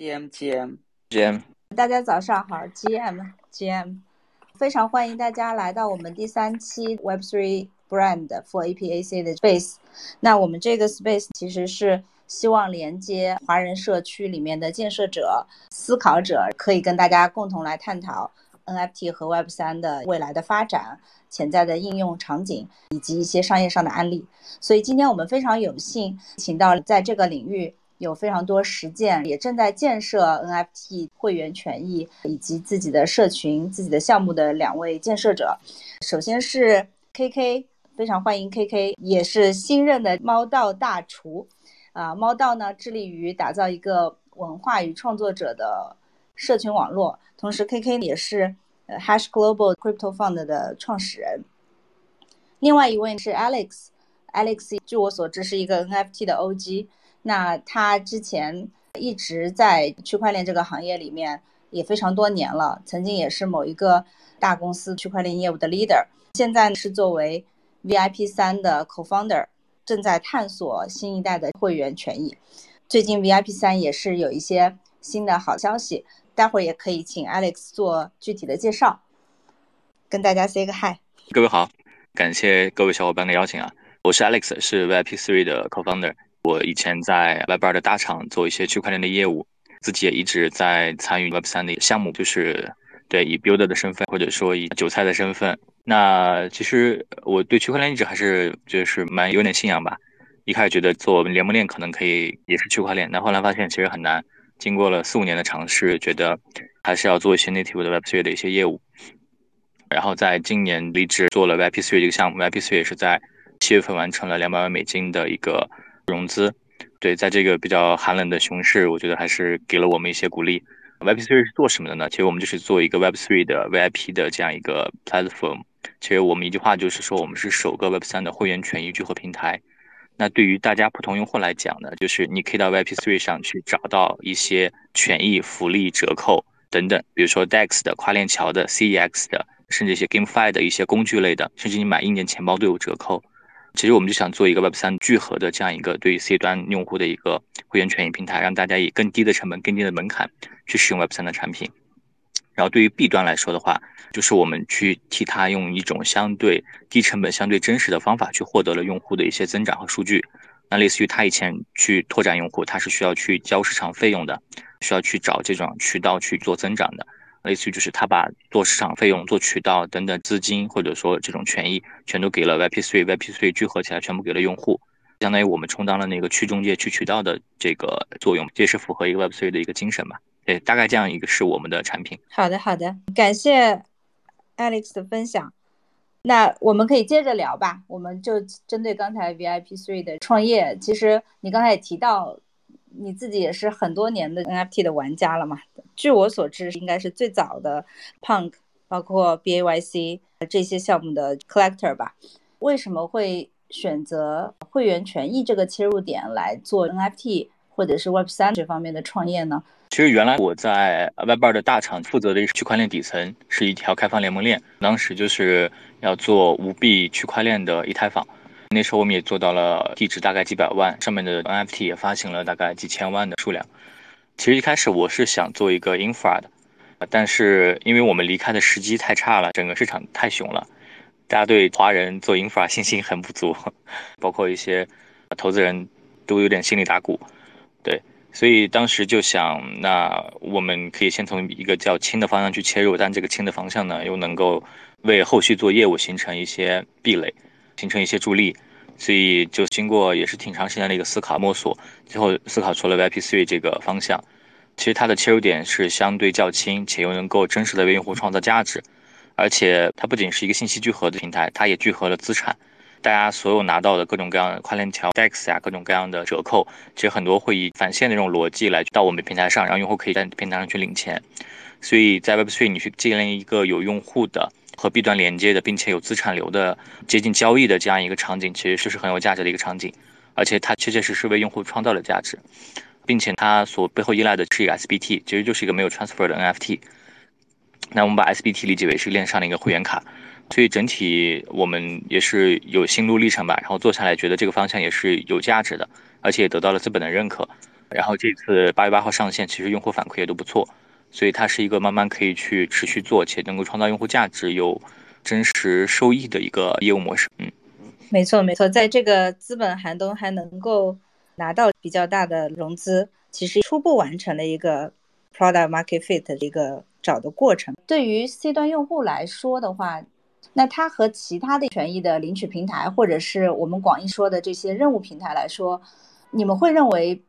GM GM GM，大家早上好，GM GM，非常欢迎大家来到我们第三期 Web3 Brand for APAC 的 Space。那我们这个 Space 其实是希望连接华人社区里面的建设者、思考者，可以跟大家共同来探讨 NFT 和 Web3 的未来的发展、潜在的应用场景以及一些商业上的案例。所以今天我们非常有幸请到在这个领域。有非常多实践，也正在建设 NFT 会员权益以及自己的社群、自己的项目的两位建设者。首先是 KK，非常欢迎 KK，也是新任的猫道大厨。啊，猫道呢致力于打造一个文化与创作者的社群网络，同时 KK 也是 Hash Global Crypto Fund 的创始人。另外一位是 Alex，Alex 据我所知是一个 NFT 的 OG。那他之前一直在区块链这个行业里面也非常多年了，曾经也是某一个大公司区块链业务的 leader，现在是作为 VIP 三的 co-founder，正在探索新一代的会员权益。最近 VIP 三也是有一些新的好消息，待会儿也可以请 Alex 做具体的介绍，跟大家 say 个 hi。各位好，感谢各位小伙伴的邀请啊，我是 Alex，是 VIP three 的 co-founder。我以前在 Web 二的大厂做一些区块链的业务，自己也一直在参与 Web 三的项目，就是对以 Builder 的身份或者说以韭菜的身份。那其实我对区块链一直还是就是蛮有点信仰吧。一开始觉得做联盟链可能可以也是区块链，但后来发现其实很难。经过了四五年的尝试，觉得还是要做一些 Native 的 Web3 的一些业务。然后在今年离职做了 VIP3 这个项目，VIP3 也是在七月份完成了两百万美金的一个。融资，对，在这个比较寒冷的熊市，我觉得还是给了我们一些鼓励。Web3 是做什么的呢？其实我们就是做一个 Web3 的 VIP 的这样一个 platform。其实我们一句话就是说，我们是首个 Web3 的会员权益聚合平台。那对于大家普通用户来讲呢，就是你可以到 VIP3 上去找到一些权益、福利、折扣等等，比如说 DEX 的、跨链桥的、CEX 的，甚至一些 GameFi 的一些工具类的，甚至你买一年钱包都有折扣。其实我们就想做一个 Web 三聚合的这样一个对于 C 端用户的一个会员权益平台，让大家以更低的成本、更低的门槛去使用 Web 三的产品。然后对于 B 端来说的话，就是我们去替他用一种相对低成本、相对真实的方法去获得了用户的一些增长和数据。那类似于他以前去拓展用户，他是需要去交市场费用的，需要去找这种渠道去做增长的。类似于就是他把做市场费用、做渠道等等资金，或者说这种权益，全都给了 VIP3，VIP3 聚合起来全部给了用户，相当于我们充当了那个去中介、去渠道的这个作用，这也是符合一个 Web3 的一个精神吧？对，大概这样一个是我们的产品。好的，好的，感谢 Alex 的分享。那我们可以接着聊吧，我们就针对刚才 VIP Three 的创业，其实你刚才也提到。你自己也是很多年的 NFT 的玩家了嘛？据我所知，应该是最早的 Punk，包括 BAYC 这些项目的 Collector 吧？为什么会选择会员权益这个切入点来做 NFT 或者是 Web3 这方面的创业呢？其实原来我在 Web2 的大厂负责的区块链底层是一条开放联盟链，当时就是要做无币区块链的以太坊。那时候我们也做到了地址大概几百万，上面的 NFT 也发行了大概几千万的数量。其实一开始我是想做一个 infra 的，但是因为我们离开的时机太差了，整个市场太熊了，大家对华人做 infra 信心很不足，包括一些投资人都有点心里打鼓。对，所以当时就想，那我们可以先从一个较轻的方向去切入，但这个轻的方向呢，又能够为后续做业务形成一些壁垒。形成一些助力，所以就经过也是挺长时间的一个思考摸索，最后思考出了 VIP3 这个方向。其实它的切入点是相对较轻，且又能够真实的为用户创造价值，而且它不仅是一个信息聚合的平台，它也聚合了资产。大家所有拿到的各种各样的跨链条、DEX 呀，各种各样的折扣，其实很多会以返现的这种逻辑来到我们平台上，让用户可以在平台上去领钱。所以在 Web3 你去建立一个有用户的。和 B 端连接的，并且有资产流的接近交易的这样一个场景，其实是很有价值的一个场景，而且它确确实实为用户创造了价值，并且它所背后依赖的是一个 SBT，其实就是一个没有 transfer 的 NFT。那我们把 SBT 理解为是链上的一个会员卡，所以整体我们也是有心路历程吧，然后做下来觉得这个方向也是有价值的，而且也得到了资本的认可，然后这次八月八号上线，其实用户反馈也都不错，所以它是一个慢慢可以去持续做且能够创造用户价值、有真实收益的一个业务模式。嗯，没错没错，在这个资本寒冬还能够拿到比较大的融资，其实初步完成了一个 product market fit 的一个找的过程。对于 C 端用户来说的话，那它和其他的权益的领取平台，或者是我们广义说的这些任务平台来说，你们会认为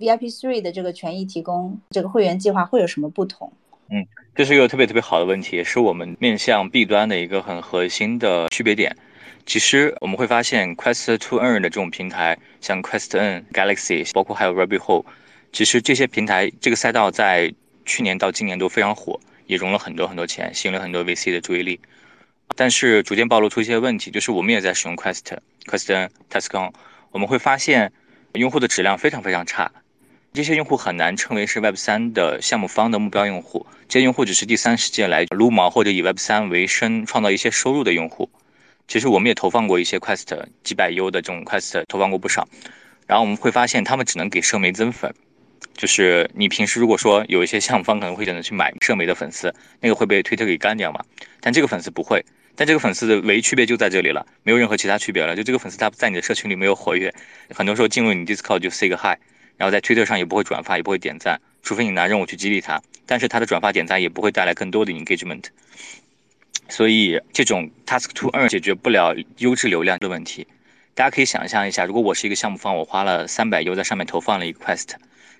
VIP Three 的这个权益提供这个会员计划会有什么不同？嗯，这是一个特别特别好的问题，也是我们面向 B 端的一个很核心的区别点。其实我们会发现，Quest to Earn 的这种平台，像 Quest N、Galaxy，包括还有 Rabbit Hole，其实这些平台这个赛道在去年到今年都非常火，也融了很多很多钱，吸引了很多 VC 的注意力。但是逐渐暴露出一些问题，就是我们也在使用 Quest、Quest N、Tascon，我们会发现用户的质量非常非常差，这些用户很难称为是 Web 三的项目方的目标用户，这些用户只是第三世界来撸毛或者以 Web 三为生创造一些收入的用户。其实我们也投放过一些 Quest 几百 U 的这种 Quest，投放过不少，然后我们会发现他们只能给社媒增粉。就是你平时如果说有一些项目方可能会选择去买社媒的粉丝，那个会被推特给干掉嘛？但这个粉丝不会。但这个粉丝的唯一区别就在这里了，没有任何其他区别了。就这个粉丝他在你的社群里没有活跃，很多时候进入你 Discord 就 say 个 hi，然后在推特上也不会转发，也不会点赞，除非你拿任务去激励他。但是他的转发点赞也不会带来更多的 engagement。所以这种 task to earn 解决不了优质流量的问题。大家可以想象一下，如果我是一个项目方，我花了三百 U 在上面投放了一个 quest。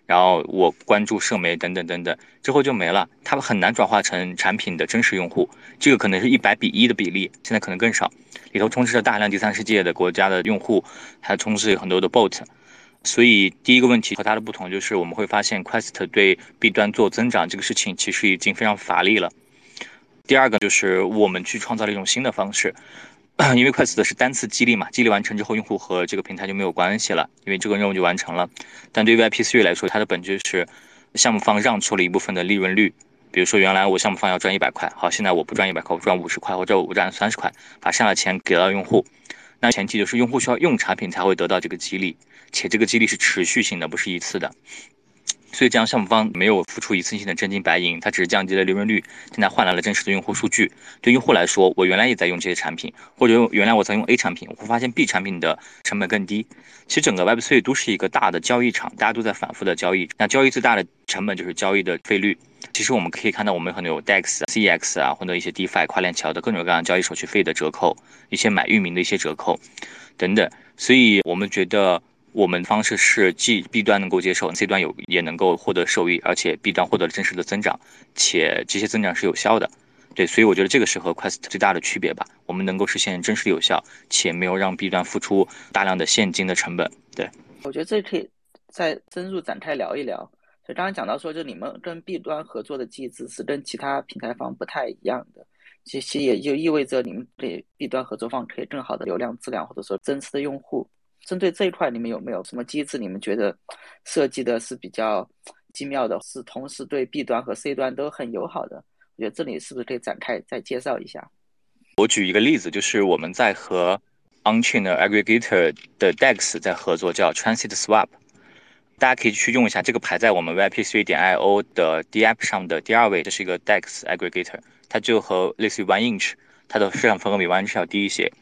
然后我关注社媒等等等等，之后就没了，它很难转化成产品的真实用户。这个可能是一百比一的比例，现在可能更少。里头充斥着大量第三世界的国家的用户，还充斥很多的 bot。所以第一个问题和它的不同就是，我们会发现 Quest 对 B 端做增长这个事情其实已经非常乏力了。第二个就是我们去创造了一种新的方式。因为 Quest 是单次激励嘛，激励完成之后，用户和这个平台就没有关系了，因为这个任务就完成了。但对于 VIP3 来说，它的本质是项目方让出了一部分的利润率。比如说，原来我项目方要赚一百块，好，现在我不赚一百块，我赚五十块，或者我赚三十块，把剩下的钱给到用户。那前提就是用户需要用产品才会得到这个激励，且这个激励是持续性的，不是一次的。所以这样项目方没有付出一次性的真金白银，它只是降低了利润率，现在换来了真实的用户数据。对用户来说，我原来也在用这些产品，或者原来我在用 A 产品，我会发现 B 产品的成本更低。其实整个 Web3 都是一个大的交易场，大家都在反复的交易。那交易最大的成本就是交易的费率。其实我们可以看到，我们很多有 DEX、CEX 啊，或者一些 DeFi 跨链桥的各种各样交易手续费的折扣，一些买域名的一些折扣等等。所以我们觉得。我们方式是既 B 端能够接受，C 端有也能够获得收益，而且 B 端获得了真实的增长，且这些增长是有效的。对，所以我觉得这个是和 Quest 最大的区别吧。我们能够实现真实有效，且没有让 B 端付出大量的现金的成本。对，我觉得这可以再深入展开聊一聊。就刚刚讲到说，就你们跟 B 端合作的机制是跟其他平台方不太一样的，其实也就意味着你们对 B 端合作方可以更好的流量质量，或者说真实的用户。针对这一块，你们有没有什么机制？你们觉得设计的是比较精妙的，是同时对 B 端和 C 端都很友好的？我觉得这里是不是可以展开再介绍一下？我举一个例子，就是我们在和 Onchain 的 Aggregator 的 DEX 在合作，叫 Transit Swap。大家可以去用一下，这个排在我们 VIP3 点 IO 的 DApp 上的第二位，这是一个 DEX Aggregator，它就和类似于 OneInch，它的市场份额比 OneInch 要低一些。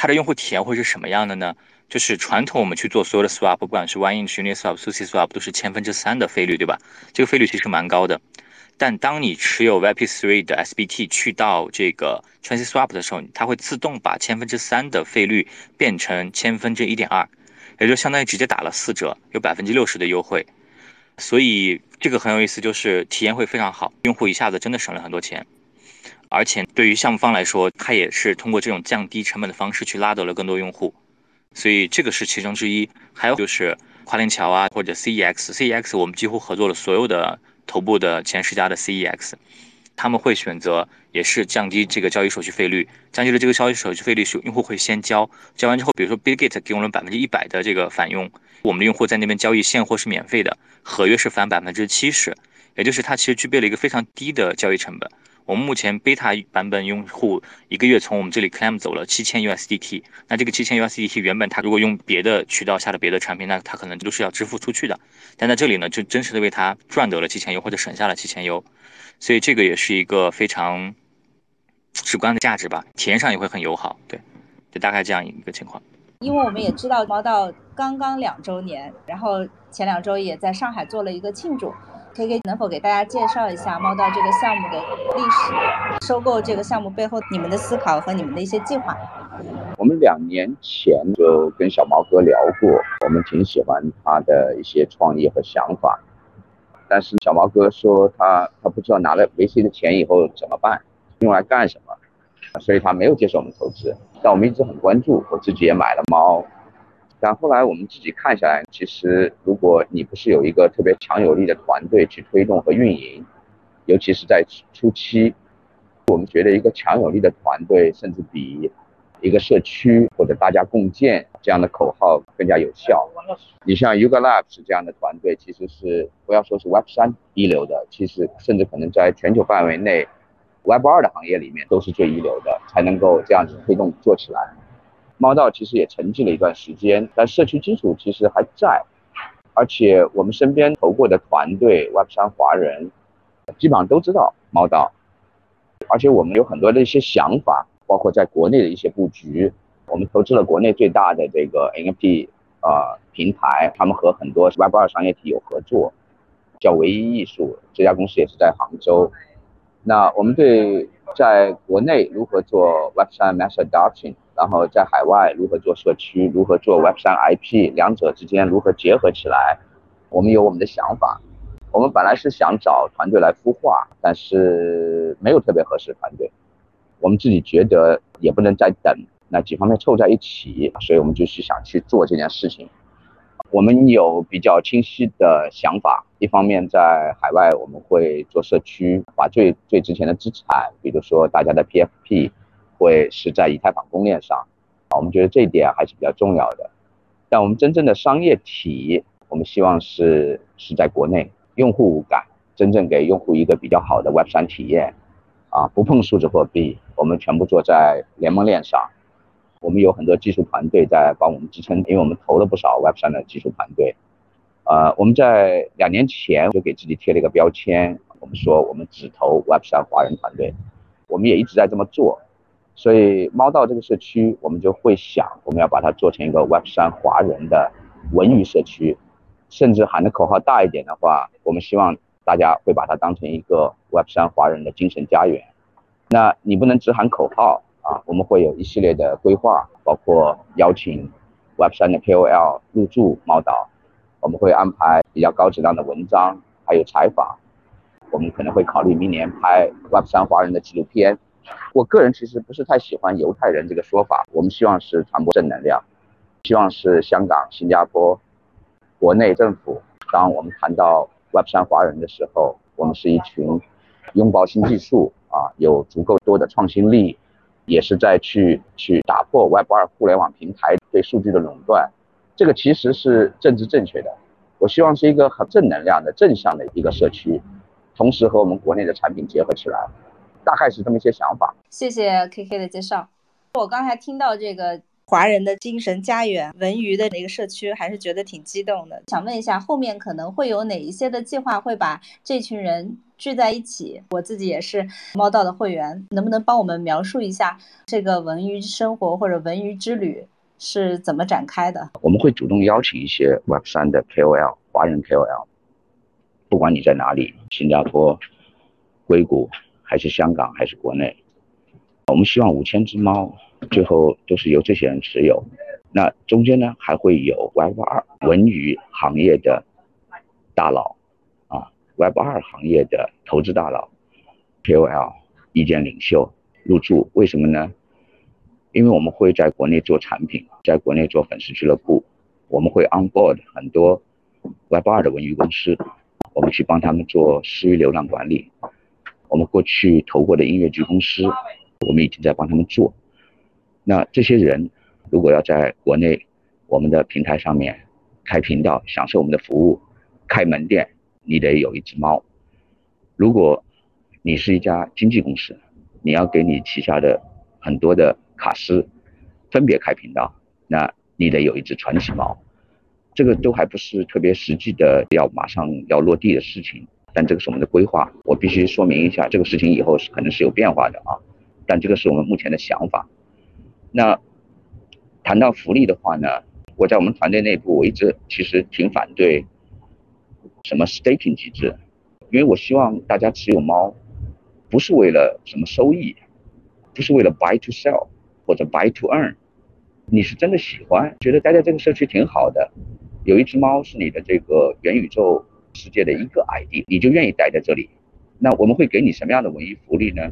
它的用户体验会是什么样的呢？就是传统我们去做所有的 swap，不管是 OneInch、Uniswap、SushiSwap，都是千分之三的费率，对吧？这个费率其实蛮高的。但当你持有 VIP3 的 SBT 去到这个 TransitSwap 的时候，它会自动把千分之三的费率变成千分之一点二，也就相当于直接打了四折，有百分之六十的优惠。所以这个很有意思，就是体验会非常好，用户一下子真的省了很多钱。而且对于项目方来说，他也是通过这种降低成本的方式去拉得了更多用户。所以这个是其中之一，还有就是跨链桥啊，或者 CEX，CEX 我们几乎合作了所有的头部的前十家的 CEX，他们会选择也是降低这个交易手续费率，降低了这个交易手续费率是用户会先交，交完之后，比如说 bigget 给我们百分之一百的这个返佣，我们的用户在那边交易现货是免费的，合约是返百分之七十，也就是它其实具备了一个非常低的交易成本。我们目前 beta 版本用户一个月从我们这里 claim 走了七千 USDT，那这个七千 USDT 原本他如果用别的渠道下的别的产品，那他可能都是要支付出去的，但在这里呢，就真实的为他赚得了七千 U 或者省下了七千 U，所以这个也是一个非常直观的价值吧，体验上也会很友好，对，就大概这样一个情况。因为我们也知道猫道刚刚两周年，然后前两周也在上海做了一个庆祝。K K 能否给大家介绍一下猫道这个项目的历史？收购这个项目背后你们的思考和你们的一些计划？我们两年前就跟小毛哥聊过，我们挺喜欢他的一些创意和想法，但是小毛哥说他他不知道拿了 VC 的钱以后怎么办，用来干什么，所以他没有接受我们投资。但我们一直很关注，我自己也买了猫。但后来我们自己看下来，其实如果你不是有一个特别强有力的团队去推动和运营，尤其是在初期，我们觉得一个强有力的团队，甚至比一个社区或者大家共建这样的口号更加有效。你像 Yuga Labs 这样的团队，其实是不要说是 Web 三一流的，其实甚至可能在全球范围内 Web 二的行业里面都是最一流的，才能够这样子推动做起来。猫道其实也沉寂了一段时间，但社区基础其实还在，而且我们身边投过的团队 Web 三华人，基本上都知道猫道，而且我们有很多的一些想法，包括在国内的一些布局，我们投资了国内最大的这个 NFT 呃平台，他们和很多 Web 二商业体有合作，叫唯一艺术，这家公司也是在杭州。那我们对在国内如何做 Web 三 Mass Adoption？然后在海外如何做社区，如何做 Web 三 IP，两者之间如何结合起来，我们有我们的想法。我们本来是想找团队来孵化，但是没有特别合适团队。我们自己觉得也不能再等，那几方面凑在一起，所以我们就是想去做这件事情。我们有比较清晰的想法，一方面在海外我们会做社区，把最最值钱的资产，比如说大家的 PFP。会是在以太坊公链上，啊，我们觉得这一点还是比较重要的。但我们真正的商业体，我们希望是是在国内，用户无感，真正给用户一个比较好的 Web 三体验，啊，不碰数字货币，我们全部做在联盟链上。我们有很多技术团队在帮我们支撑，因为我们投了不少 Web 三的技术团队。呃，我们在两年前就给自己贴了一个标签，我们说我们只投 Web 三华人团队，我们也一直在这么做。所以猫道这个社区，我们就会想，我们要把它做成一个 Web 三华人的文娱社区，甚至喊的口号大一点的话，我们希望大家会把它当成一个 Web 三华人的精神家园。那你不能只喊口号啊，我们会有一系列的规划，包括邀请 Web 三的 KOL 入驻猫岛，我们会安排比较高质量的文章，还有采访，我们可能会考虑明年拍 Web 三华人的纪录片。我个人其实不是太喜欢犹太人这个说法，我们希望是传播正能量，希望是香港、新加坡国内政府，当我们谈到 Web 三华人的时候，我们是一群拥抱新技术啊，有足够多的创新力，也是在去去打破 Web 二互联网平台对数据的垄断，这个其实是政治正确的。我希望是一个很正能量的正向的一个社区，同时和我们国内的产品结合起来。大概是这么一些想法。谢谢 K K 的介绍。我刚才听到这个华人的精神家园文娱的那个社区，还是觉得挺激动的。想问一下，后面可能会有哪一些的计划会把这群人聚在一起？我自己也是猫道的会员，能不能帮我们描述一下这个文娱生活或者文娱之旅是怎么展开的？我们会主动邀请一些 Web 三的 KOL，华人 KOL，不管你在哪里，新加坡、硅谷。还是香港，还是国内，我们希望五千只猫最后都是由这些人持有。那中间呢，还会有 Web 二文娱行业的大佬啊，Web 二行业的投资大佬，KOL 意见领袖入驻。为什么呢？因为我们会在国内做产品，在国内做粉丝俱乐部，我们会 on board 很多 Web 二的文娱公司，我们去帮他们做私域流量管理。我们过去投过的音乐剧公司，我们已经在帮他们做。那这些人如果要在国内我们的平台上面开频道，享受我们的服务，开门店，你得有一只猫。如果你是一家经纪公司，你要给你旗下的很多的卡司分别开频道，那你得有一只传奇猫，这个都还不是特别实际的要马上要落地的事情，但这个是我们的规划。我必须说明一下，这个事情以后是可能是有变化的啊，但这个是我们目前的想法。那谈到福利的话呢，我在我们团队内部，我一直其实挺反对什么 staking 机制，因为我希望大家持有猫。不是为了什么收益，不是为了 buy to sell 或者 buy to earn，你是真的喜欢，觉得待在这个社区挺好的，有一只猫是你的这个元宇宙世界的一个 ID，你就愿意待在这里。那我们会给你什么样的文艺福利呢？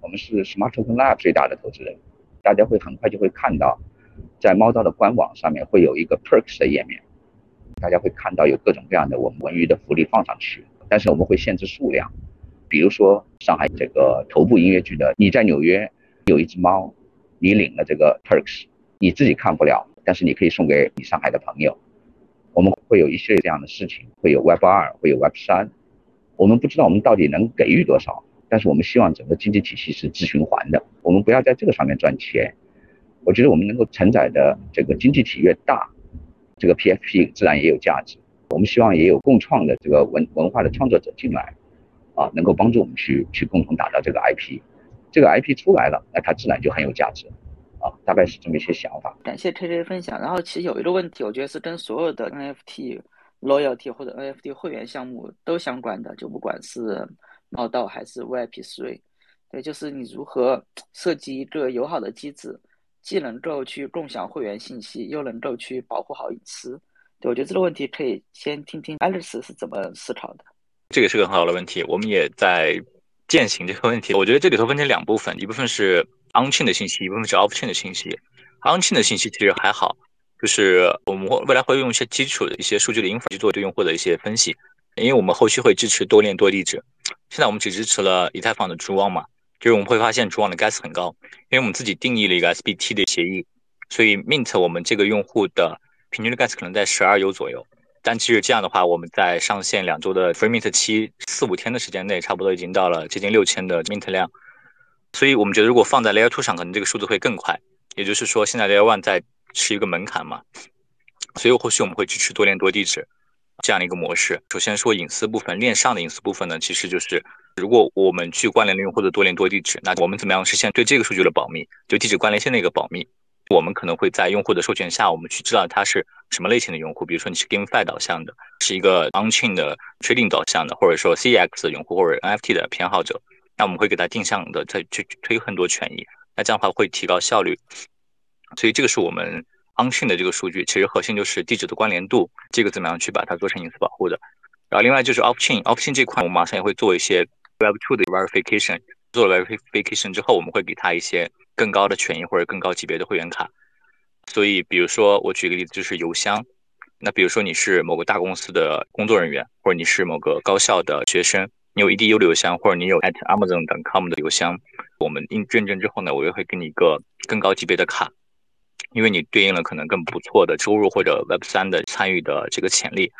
我们是 Smart Token Lab 最大的投资人，大家会很快就会看到，在猫道的官网上面会有一个 Perks 的页面，大家会看到有各种各样的我们文娱的福利放上去，但是我们会限制数量。比如说上海这个头部音乐剧的，你在纽约有一只猫，你领了这个 perks，你自己看不了，但是你可以送给你上海的朋友。会有一系列这样的事情，会有 Web 二，会有 Web 三。我们不知道我们到底能给予多少，但是我们希望整个经济体系是自循环的。我们不要在这个上面赚钱。我觉得我们能够承载的这个经济体越大，这个 PFP 自然也有价值。我们希望也有共创的这个文文化的创作者进来。啊，能够帮助我们去去共同打造这个 IP，这个 IP 出来了，那它自然就很有价值，啊，大概是这么一些想法。感谢 KJ 分享。然后其实有一个问题，我觉得是跟所有的 NFT loyalty 或者 NFT 会员项目都相关的，就不管是猫道还是 VIP3，对，就是你如何设计一个友好的机制，既能够去共享会员信息，又能够去保护好隐私。对我觉得这个问题可以先听听 Alice 是怎么思考的。这个是个很好的问题，我们也在践行这个问题。我觉得这里头分成两部分，一部分是 on chain 的信息，一部分是 off chain 的信息。on chain 的信息其实还好，就是我们未来会用一些基础的一些数据的 info 去做对用户的一些分析，因为我们后续会支持多链多地址。现在我们只支持了以太坊的蛛网嘛，就是我们会发现蛛网的 gas 很高，因为我们自己定义了一个 SBT 的协议，所以 mint 我们这个用户的平均的 gas 可能在十二 U 左右。但其实这样的话，我们在上线两周的 free mint 期四五天的时间内，差不多已经到了接近六千的 mint 量。所以我们觉得，如果放在 layer two 上，可能这个数字会更快。也就是说，现在 layer one 在是一个门槛嘛，所以后续我们会支持多链多地址这样的一个模式。首先说隐私部分，链上的隐私部分呢，其实就是如果我们去关联了用户的多链多地址，那我们怎么样实现对这个数据的保密？就地址关联线的一个保密。我们可能会在用户的授权下，我们去知道他是什么类型的用户。比如说你是 GameFi 导向的，是一个 On-chain 的 Trading 导向的，或者说 CEX 的用户或者 NFT 的偏好者，那我们会给他定向的再去推很多权益。那这样的话会提高效率。所以这个是我们 On-chain 的这个数据，其实核心就是地址的关联度，这个怎么样去把它做成隐私保护的。然后另外就是 Off-chain，Off-chain 这块我们马上也会做一些 Web2 的 Verification。做了 Verification 之后，我们会给他一些。更高的权益或者更高级别的会员卡，所以比如说我举个例子，就是邮箱。那比如说你是某个大公司的工作人员，或者你是某个高校的学生，你有 edu 的邮箱，或者你有 at amazon.com 的邮箱，我们认认证之后呢，我也会给你一个更高级别的卡，因为你对应了可能更不错的收入或者 Web 三的参与的这个潜力。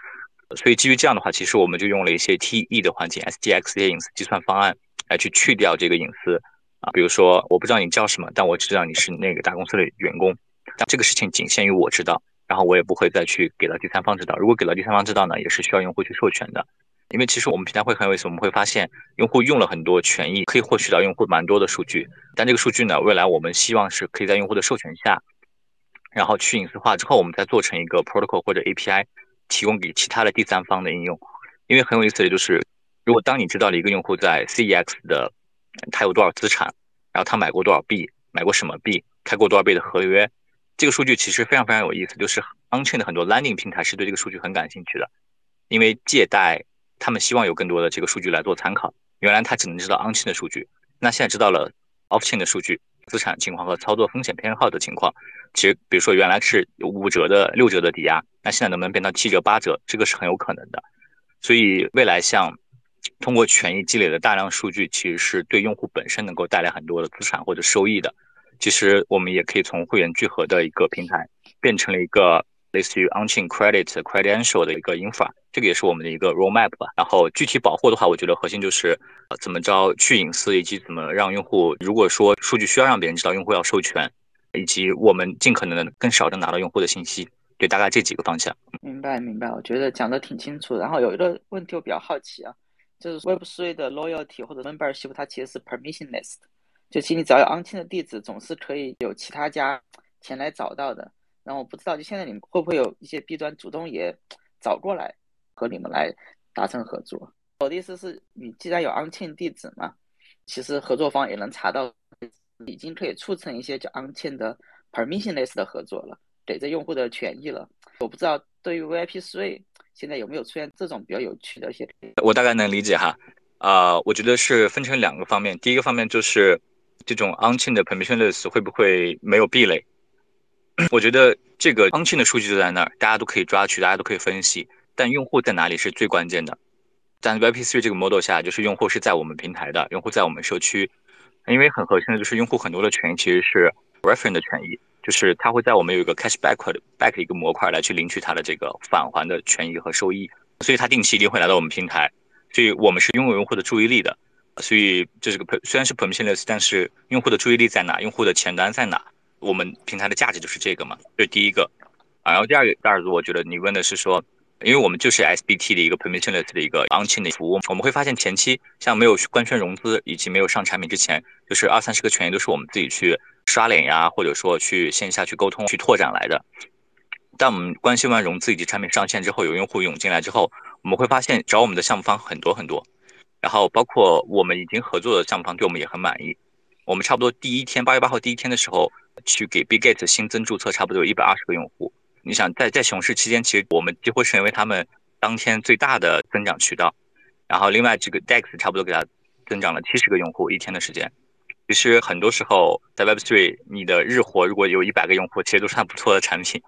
所以基于这样的话，其实我们就用了一些 TE 的环境，SDX 的隐私计算方案来去去掉这个隐私。啊，比如说，我不知道你叫什么，但我知道你是那个大公司的员工。但这个事情仅限于我知道，然后我也不会再去给到第三方知道。如果给到第三方知道呢，也是需要用户去授权的。因为其实我们平台会很有意思，我们会发现用户用了很多权益，可以获取到用户蛮多的数据。但这个数据呢，未来我们希望是可以在用户的授权下，然后去隐私化之后，我们再做成一个 protocol 或者 API，提供给其他的第三方的应用。因为很有意思的就是，如果当你知道了一个用户在 CEX 的他有多少资产，然后他买过多少币，买过什么币，开过多少倍的合约，这个数据其实非常非常有意思。就是 Onchain 的很多 Landing 平台是对这个数据很感兴趣的，因为借贷他们希望有更多的这个数据来做参考。原来他只能知道 Onchain 的数据，那现在知道了 Offchain 的数据，资产情况和操作风险偏好的情况。其实比如说原来是五折的、六折的抵押，那现在能不能变到七折、八折，这个是很有可能的。所以未来像。通过权益积累的大量数据，其实是对用户本身能够带来很多的资产或者收益的。其实我们也可以从会员聚合的一个平台，变成了一个类似于 on-chain credit credential 的一个 infa 这个也是我们的一个 roadmap 吧。然后具体保护的话，我觉得核心就是呃怎么着去隐私，以及怎么让用户，如果说数据需要让别人知道，用户要授权，以及我们尽可能的更少的拿到用户的信息。对，大概这几个方向。明白，明白。我觉得讲的挺清楚。然后有一个问题我比较好奇啊，就是 Web3 的 loyalty 或者 membership 它其实是 permissionless，就其实你只要有 on-chain 的地址，总是可以有其他家前来找到的。然后我不知道，就现在你们会不会有一些 B 端主动也找过来和你们来达成合作？我的意思是你既然有 on-chain 地址嘛，其实合作方也能查到，已经可以促成一些叫 on-chain 的 permissionless 的合作了。给这用户的权益了，我不知道对于 VIP three 现在有没有出现这种比较有趣的一些。我大概能理解哈，啊，我觉得是分成两个方面，第一个方面就是这种 on-chain 的 permissionless 会不会没有壁垒？我觉得这个 on-chain 的数据就在那儿，大家都可以抓取，大家都可以分析，但用户在哪里是最关键的。但 VIP3 这个 model 下，就是用户是在我们平台的，用户在我们社区，因为很核心的就是用户很多的权益其实是 reference 的权益。就是他会在我们有一个 cashback back 一个模块来去领取他的这个返还的权益和收益，所以他定期一定会来到我们平台，所以我们是拥有用户的注意力的，所以这是个虽然是 permissionless，但是用户的注意力在哪，用户的钱单在哪，我们平台的价值就是这个嘛，这是第一个，啊，然后第二个第二个我觉得你问的是说，因为我们就是 SBT 的一个 permissionless 的一个 on-chain 的服务，我们会发现前期像没有官宣融资以及没有上产品之前，就是二三十个权益都是我们自己去。刷脸呀，或者说去线下去沟通、去拓展来的。但我们关系完融资以及产品上线之后，有用户涌进来之后，我们会发现找我们的项目方很多很多。然后包括我们已经合作的项目方，对我们也很满意。我们差不多第一天八月八号第一天的时候，去给 Bigate 新增注册，差不多有一百二十个用户。你想在在熊市期间，其实我们几乎成为他们当天最大的增长渠道。然后另外这个 Dex 差不多给他增长了七十个用户一天的时间。其实很多时候，在 Web3，你的日活如果有一百个用户，其实都是还不错的产品。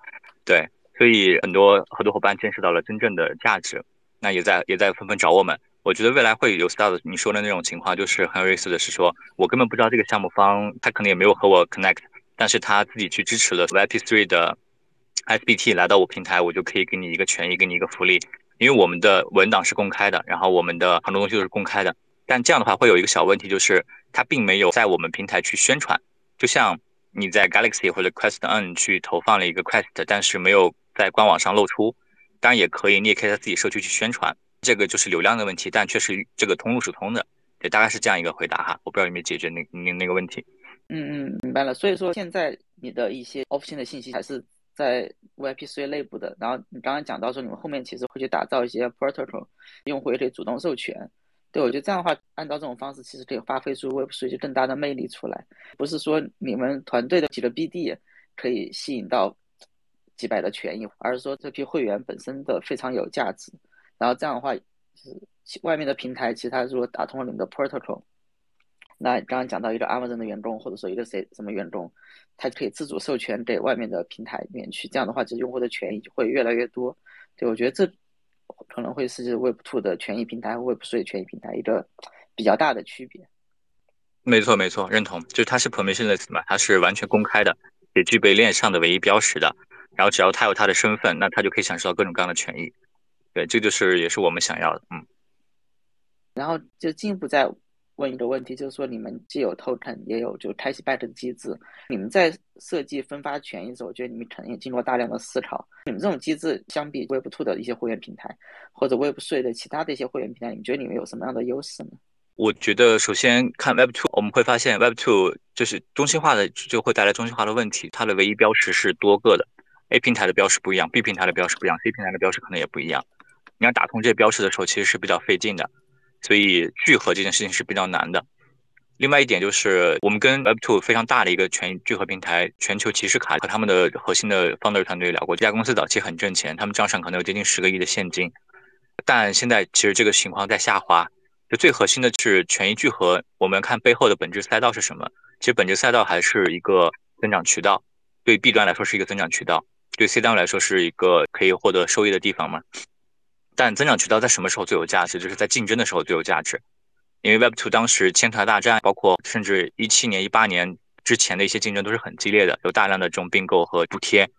对，所以很多合作伙伴见识到了真正的价值，那也在也在纷纷找我们。我觉得未来会有 start 你说的那种情况，就是很有意思的是说，我根本不知道这个项目方，他可能也没有和我 connect，但是他自己去支持了 V P Three 的 SBT 来到我平台，我就可以给你一个权益，给你一个福利，因为我们的文档是公开的，然后我们的很多东西都是公开的。但这样的话会有一个小问题，就是他并没有在我们平台去宣传，就像你在 Galaxy 或者 quest on 去投放了一个 Quest，但是没有在官网上露出。当然也可以，你也可以在自己社区去宣传，这个就是流量的问题，但确实这个通路是通的。对，大概是这样一个回答哈，我不知道有没有解决那那那个问题。嗯嗯，明白了。所以说现在你的一些 off 的信息还是在 VIP3 内部的，然后你刚刚讲到说你们后面其实会去打造一些 protocol，用户也可以主动授权。对，我觉得这样的话，按照这种方式，其实可以发挥出 Web3 就更大的魅力出来。不是说你们团队的几个 BD 可以吸引到几百的权益，而是说这批会员本身的非常有价值。然后这样的话，就是外面的平台，其实它如果打通了你们的 protocol，那刚刚讲到一个 Amazon 的员工，或者说一个谁什么员工，他可以自主授权给外面的平台里面去。这样的话，其实用户的权益就会越来越多。对我觉得这。可能会是 Web Two 的权益平台和 Web Three 权益平台一个比较大的区别。没错，没错，认同。就是它是 permissionless 嘛，它是完全公开的，也具备链上的唯一标识的。然后只要他有他的身份，那他就可以享受到各种各样的权益。对，这就是也是我们想要的。嗯。然后就进一步再。问一个问题，就是说你们既有 token，也有就开启 back 的机制，你们在设计分发权益的时候，我觉得你们肯定经过大量的思考。你们这种机制相比 Web Two 的一些会员平台，或者 Web Three 的其他的一些会员平台，你们觉得你们有什么样的优势呢？我觉得首先看 Web Two，我们会发现 Web Two 就是中心化的，就会带来中心化的问题。它的唯一标识是多个的，A 平台的标识不一样，B 平台的标识不一样，C 平台的标识可能也不一样。你要打通这些标识的时候，其实是比较费劲的，所以聚合这件事情是比较难的。另外一点就是，我们跟 Web2 非常大的一个权益聚合平台全球骑士卡和他们的核心的 founder 团队聊过，这家公司早期很挣钱，他们账上可能有接近十个亿的现金，但现在其实这个情况在下滑。就最核心的是权益聚合，我们看背后的本质赛道是什么？其实本质赛道还是一个增长渠道，对 B 端来说是一个增长渠道，对 C 端来说是一个可以获得收益的地方嘛。但增长渠道在什么时候最有价值？就是在竞争的时候最有价值。因为 Web2 当时千团大战，包括甚至一七年、一八年之前的一些竞争都是很激烈的，有大量的这种并购和补贴。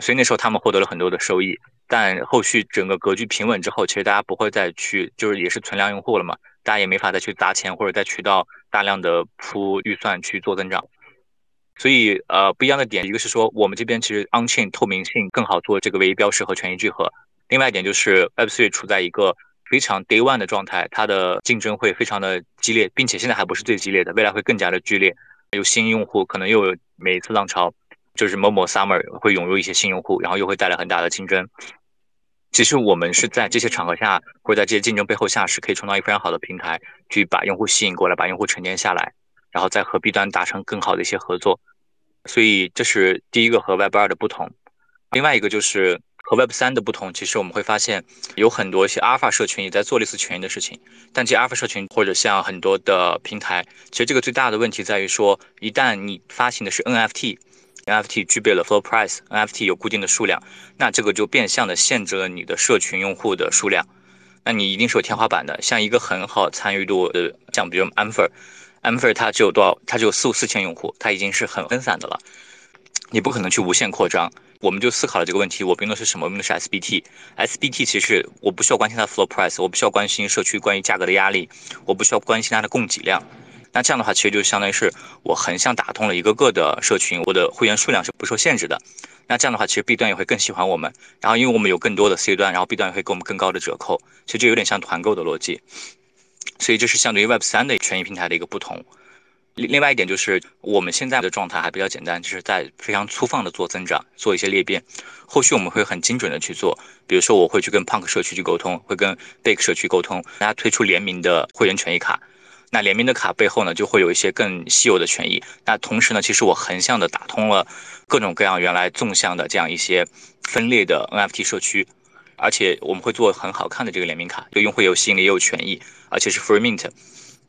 所以那时候他们获得了很多的收益。但后续整个格局平稳之后，其实大家不会再去，就是也是存量用户了嘛，大家也没法再去砸钱或者在渠道大量的铺预算去做增长。所以呃，不一样的点，一个是说我们这边其实 on chain 透明性更好做这个唯一标识和权益聚合。另外一点就是 Web3 处在一个非常 day one 的状态，它的竞争会非常的激烈，并且现在还不是最激烈的，未来会更加的剧烈。有新用户，可能又有每一次浪潮，就是某某 summer 会涌入一些新用户，然后又会带来很大的竞争。其实我们是在这些场合下，或者在这些竞争背后下，是可以创造一个非常好的平台，去把用户吸引过来，把用户沉淀下来，然后再和 B 端达成更好的一些合作。所以这是第一个和 Web 二的不同。另外一个就是和 Web 三的不同，其实我们会发现有很多一些 Alpha 社群也在做类似权益的事情，但这 Alpha 社群或者像很多的平台，其实这个最大的问题在于说，一旦你发行的是 NFT。NFT 具备了 floor price，NFT 有固定的数量，那这个就变相的限制了你的社群用户的数量，那你一定是有天花板的。像一个很好参与度的，像比如 Amfer，Amfer 它只有多少？它只有四五四千用户，它已经是很分散的了。你不可能去无限扩张。我们就思考了这个问题，我用的是什么？我用的是 SBT，SBT 其实我不需要关心它的 floor price，我不需要关心社区关于价格的压力，我不需要关心它的供给量。那这样的话，其实就相当于是我横向打通了一个个的社群，我的会员数量是不受限制的。那这样的话，其实 B 端也会更喜欢我们。然后，因为我们有更多的 C 端，然后 B 端也会给我们更高的折扣。其实就有点像团购的逻辑。所以这是相对于 Web 三的权益平台的一个不同。另另外一点就是，我们现在的状态还比较简单，就是在非常粗放的做增长，做一些裂变。后续我们会很精准的去做，比如说我会去跟 Punk 社区去沟通，会跟 Bake 社区沟通，大家推出联名的会员权益卡。那联名的卡背后呢，就会有一些更稀有的权益。那同时呢，其实我横向的打通了各种各样原来纵向的这样一些分裂的 NFT 社区，而且我们会做很好看的这个联名卡，对用户有吸引力，也有权益，而且是 free mint。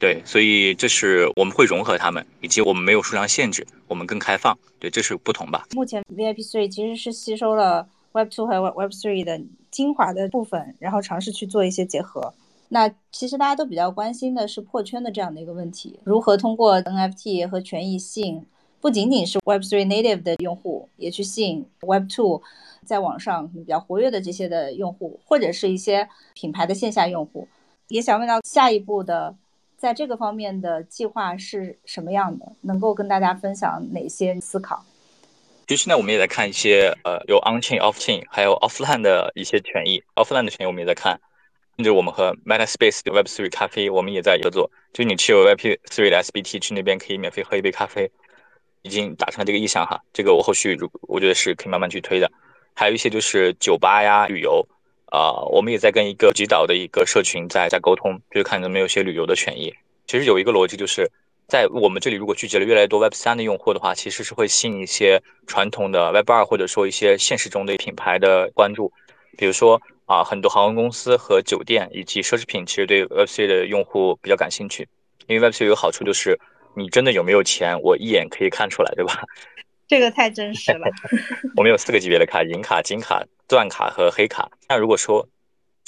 对，所以这是我们会融合他们，以及我们没有数量限制，我们更开放。对，这是不同吧？目前 VIP Three 其实是吸收了 Web Two 和 Web Three 的精华的部分，然后尝试去做一些结合。那其实大家都比较关心的是破圈的这样的一个问题，如何通过 NFT 和权益吸引不仅仅是 Web3 native 的用户，也去吸引 Web2 在网上比较活跃的这些的用户，或者是一些品牌的线下用户。也想问到下一步的，在这个方面的计划是什么样的？能够跟大家分享哪些思考？其实现在我们也在看一些呃有 on-chain、off-chain，还有 offline 的一些权益，offline 的权益我们也在看。甚至我们和 MetaSpace 的 Web3 咖啡，我们也在合作。就你持有 Web3 的 SBT 去那边可以免费喝一杯咖啡，已经达成了这个意向哈。这个我后续如我觉得是可以慢慢去推的。还有一些就是酒吧呀、旅游，啊，我们也在跟一个极岛的一个社群在在沟通，就是看能不能有些旅游的权益。其实有一个逻辑就是在我们这里，如果聚集了越来越多 Web3 的用户的话，其实是会吸引一些传统的 Web2 或者说一些现实中的品牌的关注，比如说。啊，很多航空公司和酒店以及奢侈品其实对 Web3 的用户比较感兴趣，因为 Web3 有个好处就是你真的有没有钱，我一眼可以看出来，对吧？这个太真实了。我们有四个级别的卡：银卡、金卡、钻卡和黑卡。那如果说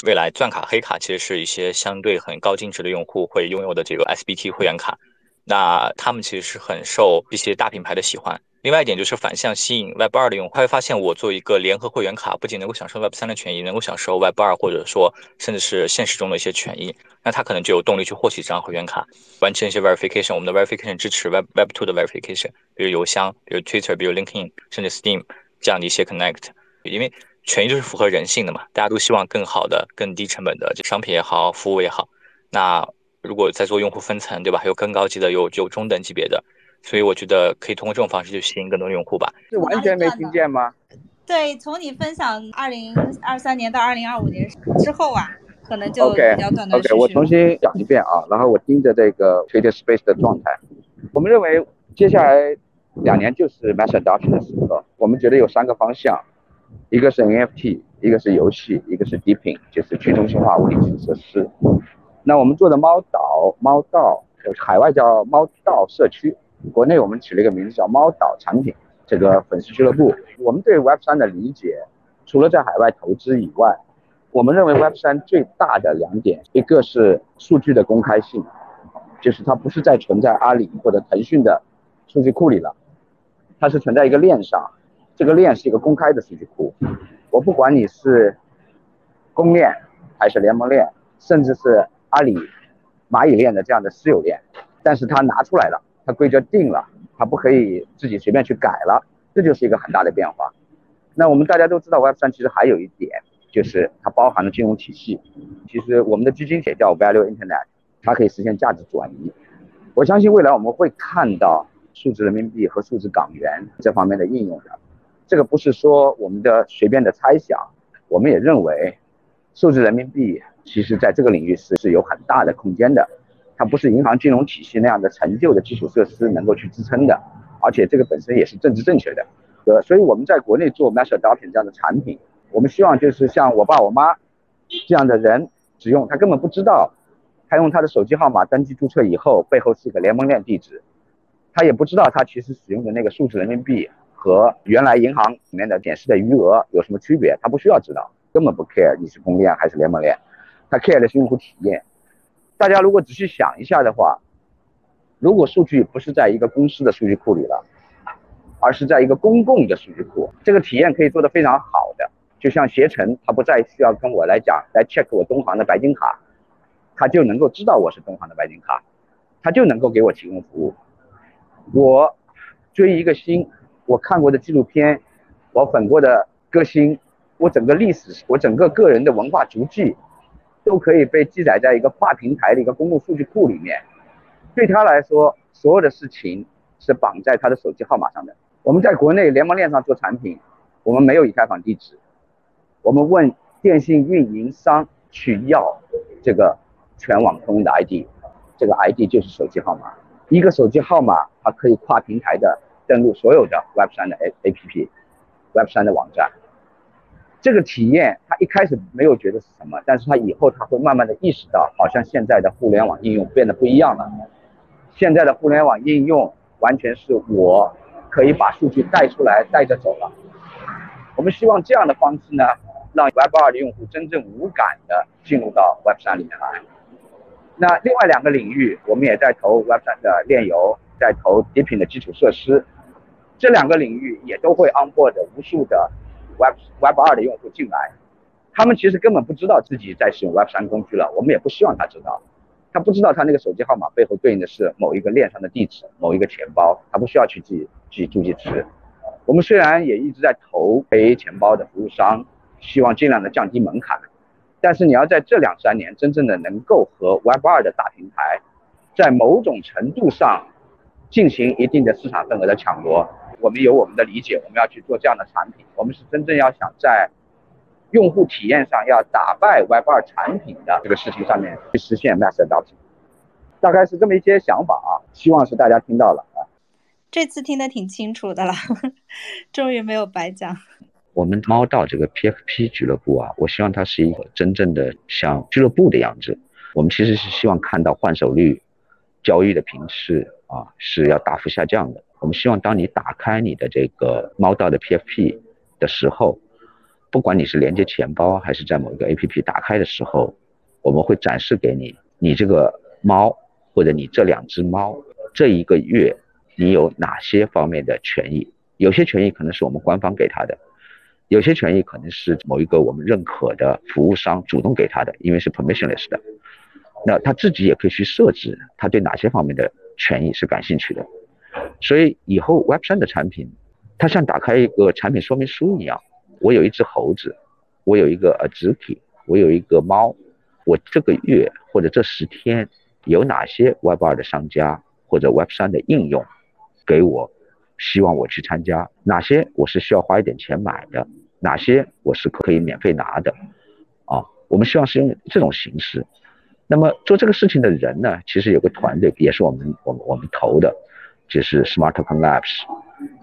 未来钻卡、黑卡其实是一些相对很高净值的用户会拥有的这个 SBT 会员卡，那他们其实是很受一些大品牌的喜欢。另外一点就是反向吸引 Web 二的用户，他会发现我做一个联合会员卡，不仅能够享受 Web 三的权益，能够享受 Web 二或者说甚至是现实中的一些权益，那他可能就有动力去获取这张会员卡，完成一些 verification。我们的 verification 支持 Web Web two 的 verification，比如邮箱，比如 Twitter，比如 LinkedIn，甚至 Steam 这样的一些 connect。因为权益就是符合人性的嘛，大家都希望更好的、更低成本的这商品也好，服务也好。那如果在做用户分层，对吧？还有更高级的，有有中等级别的。所以我觉得可以通过这种方式去吸引更多的用户吧。是完全没听见吗？对，从你分享二零二三年到二零二五年之后啊，可能就比较断断续续。OK，我重新讲一遍啊，然后我盯着这个 Twitter Space 的状态。我们认为接下来两年就是 Mass Adoption 的时刻。我们觉得有三个方向，一个是 NFT，一个是游戏，一个是 Deepin，就是去中心化物理基础设施。那我们做的猫岛、猫道，海外叫猫道社区。国内我们取了一个名字叫猫岛产品，这个粉丝俱乐部。我们对 Web 三的理解，除了在海外投资以外，我们认为 Web 三最大的两点，一个是数据的公开性，就是它不是在存在阿里或者腾讯的数据库里了，它是存在一个链上，这个链是一个公开的数据库，我不管你是公链还是联盟链，甚至是阿里、蚂蚁链的这样的私有链，但是它拿出来了，它规则定了，它不可以自己随便去改了，这就是一个很大的变化。那我们大家都知道，Web 三其实还有一点，就是它包含了金融体系。其实我们的基金也叫 Value Internet，它可以实现价值转移。我相信未来我们会看到数字人民币和数字港元这方面的应用的。这个不是说我们的随便的猜想，我们也认为数字人民币其实在这个领域是是有很大的空间的。它不是银行金融体系那样的陈旧的基础设施能够去支撑的，而且这个本身也是政治正确的。呃，所以我们在国内做 Mass Adoption 这样的产品，我们希望就是像我爸我妈这样的人使用，他根本不知道。他用他的手机号码登记注册以后，背后是一个联盟链地址，他也不知道他其实使用的那个数字人民币和原来银行里面的显示的余额有什么区别，他不需要知道，根本不 care 你是公链还是联盟链，他 care 的是用户体验。大家如果仔细想一下的话，如果数据不是在一个公司的数据库里了，而是在一个公共的数据库，这个体验可以做得非常好的，就像携程，他不再需要跟我来讲来 check 我东航的白金卡。他就能够知道我是东航的白金卡，他就能够给我提供服务。我追一个星，我看过的纪录片，我粉过的歌星，我整个历史，我整个个人的文化足迹，都可以被记载在一个跨平台的一个公共数据库里面。对他来说，所有的事情是绑在他的手机号码上的。我们在国内联盟链上做产品，我们没有以太坊地址，我们问电信运营商去要这个。全网通的 ID，这个 ID 就是手机号码。一个手机号码，它可以跨平台的登录所有的 Web 三的 A APP，Web 三的网站。这个体验，他一开始没有觉得是什么，但是他以后他会慢慢的意识到，好像现在的互联网应用变得不一样了。现在的互联网应用完全是我可以把数据带出来带着走了。我们希望这样的方式呢，让 Web 二的用户真正无感的进入到 Web 三里面来。那另外两个领域，我们也在投 Web3 的链游，在投 Deepin 的基础设施，这两个领域也都会 onboard 无数的 Web Web2 的用户进来，他们其实根本不知道自己在使用 Web3 工具了，我们也不希望他知道，他不知道他那个手机号码背后对应的是某一个链上的地址，某一个钱包，他不需要去记记助记词。我们虽然也一直在投 A 钱包的服务商，希望尽量的降低门槛。但是你要在这两三年真正的能够和 Web 二的大平台，在某种程度上进行一定的市场份额的抢夺，我们有我们的理解，我们要去做这样的产品。我们是真正要想在用户体验上要打败 Web 二产品的这个事情上面去实现 Mass Adoption，大概是这么一些想法啊，希望是大家听到了啊。这次听得挺清楚的了，终于没有白讲。我们猫道这个 PFP 俱乐部啊，我希望它是一个真正的像俱乐部的样子。我们其实是希望看到换手率、交易的频次啊是要大幅下降的。我们希望当你打开你的这个猫道的 PFP 的时候，不管你是连接钱包还是在某一个 APP 打开的时候，我们会展示给你你这个猫或者你这两只猫这一个月你有哪些方面的权益。有些权益可能是我们官方给他的。有些权益可能是某一个我们认可的服务商主动给他的，因为是 permissionless 的，那他自己也可以去设置他对哪些方面的权益是感兴趣的。所以以后 Web 三的产品，它像打开一个产品说明书一样，我有一只猴子，我有一个 a z u k i 我有一个猫，我这个月或者这十天有哪些 Web 二的商家或者 Web 三的应用给我。希望我去参加哪些我是需要花一点钱买的，哪些我是可以免费拿的，啊，我们希望是用这种形式。那么做这个事情的人呢，其实有个团队也是我们我们我们投的，就是 Smart Token Labs，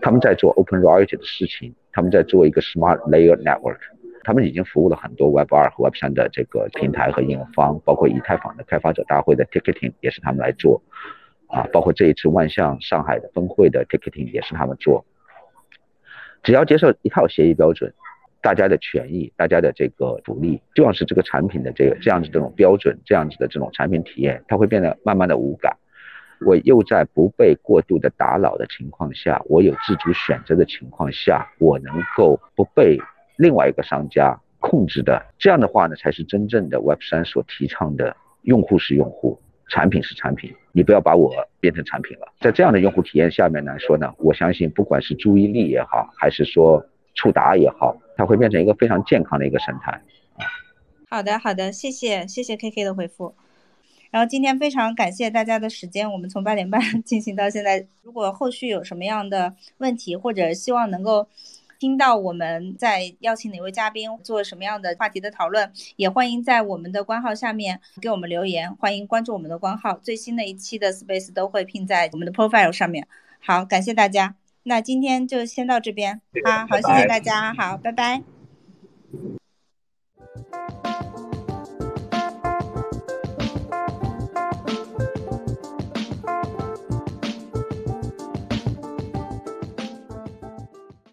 他们在做 Open Royalty 的事情，他们在做一个 Smart Layer Network，他们已经服务了很多 Web 二和 Web 三的这个平台和应用方，包括以太坊的开发者大会的 Ticketing 也是他们来做。啊，包括这一次万象上海的峰会的 ticketing 也是他们做，只要接受一套协议标准，大家的权益、大家的这个福利，希望是这个产品的这个这样子这种标准、这样子的这种产品体验，它会变得慢慢的无感。我又在不被过度的打扰的情况下，我有自主选择的情况下，我能够不被另外一个商家控制的，这样的话呢，才是真正的 Web 三所提倡的用户是用户，产品是产品，你不要把我变成产品了。在这样的用户体验下面来说呢，我相信不管是注意力也好，还是说触达也好，它会变成一个非常健康的一个生态。好的，好的，谢谢，谢谢 KK 的回复。然后今天非常感谢大家的时间，我们从八点半 进行到现在。如果后续有什么样的问题，或者希望能够听到我们在邀请哪位嘉宾做什么样的话题的讨论，也欢迎在我们的官号下面给我们留言。欢迎关注我们的官号，最新的一期的 Space 都会拼在我们的 Profile 上面。好，感谢大家。那今天就先到这边。好好，谢谢大家。好，拜拜。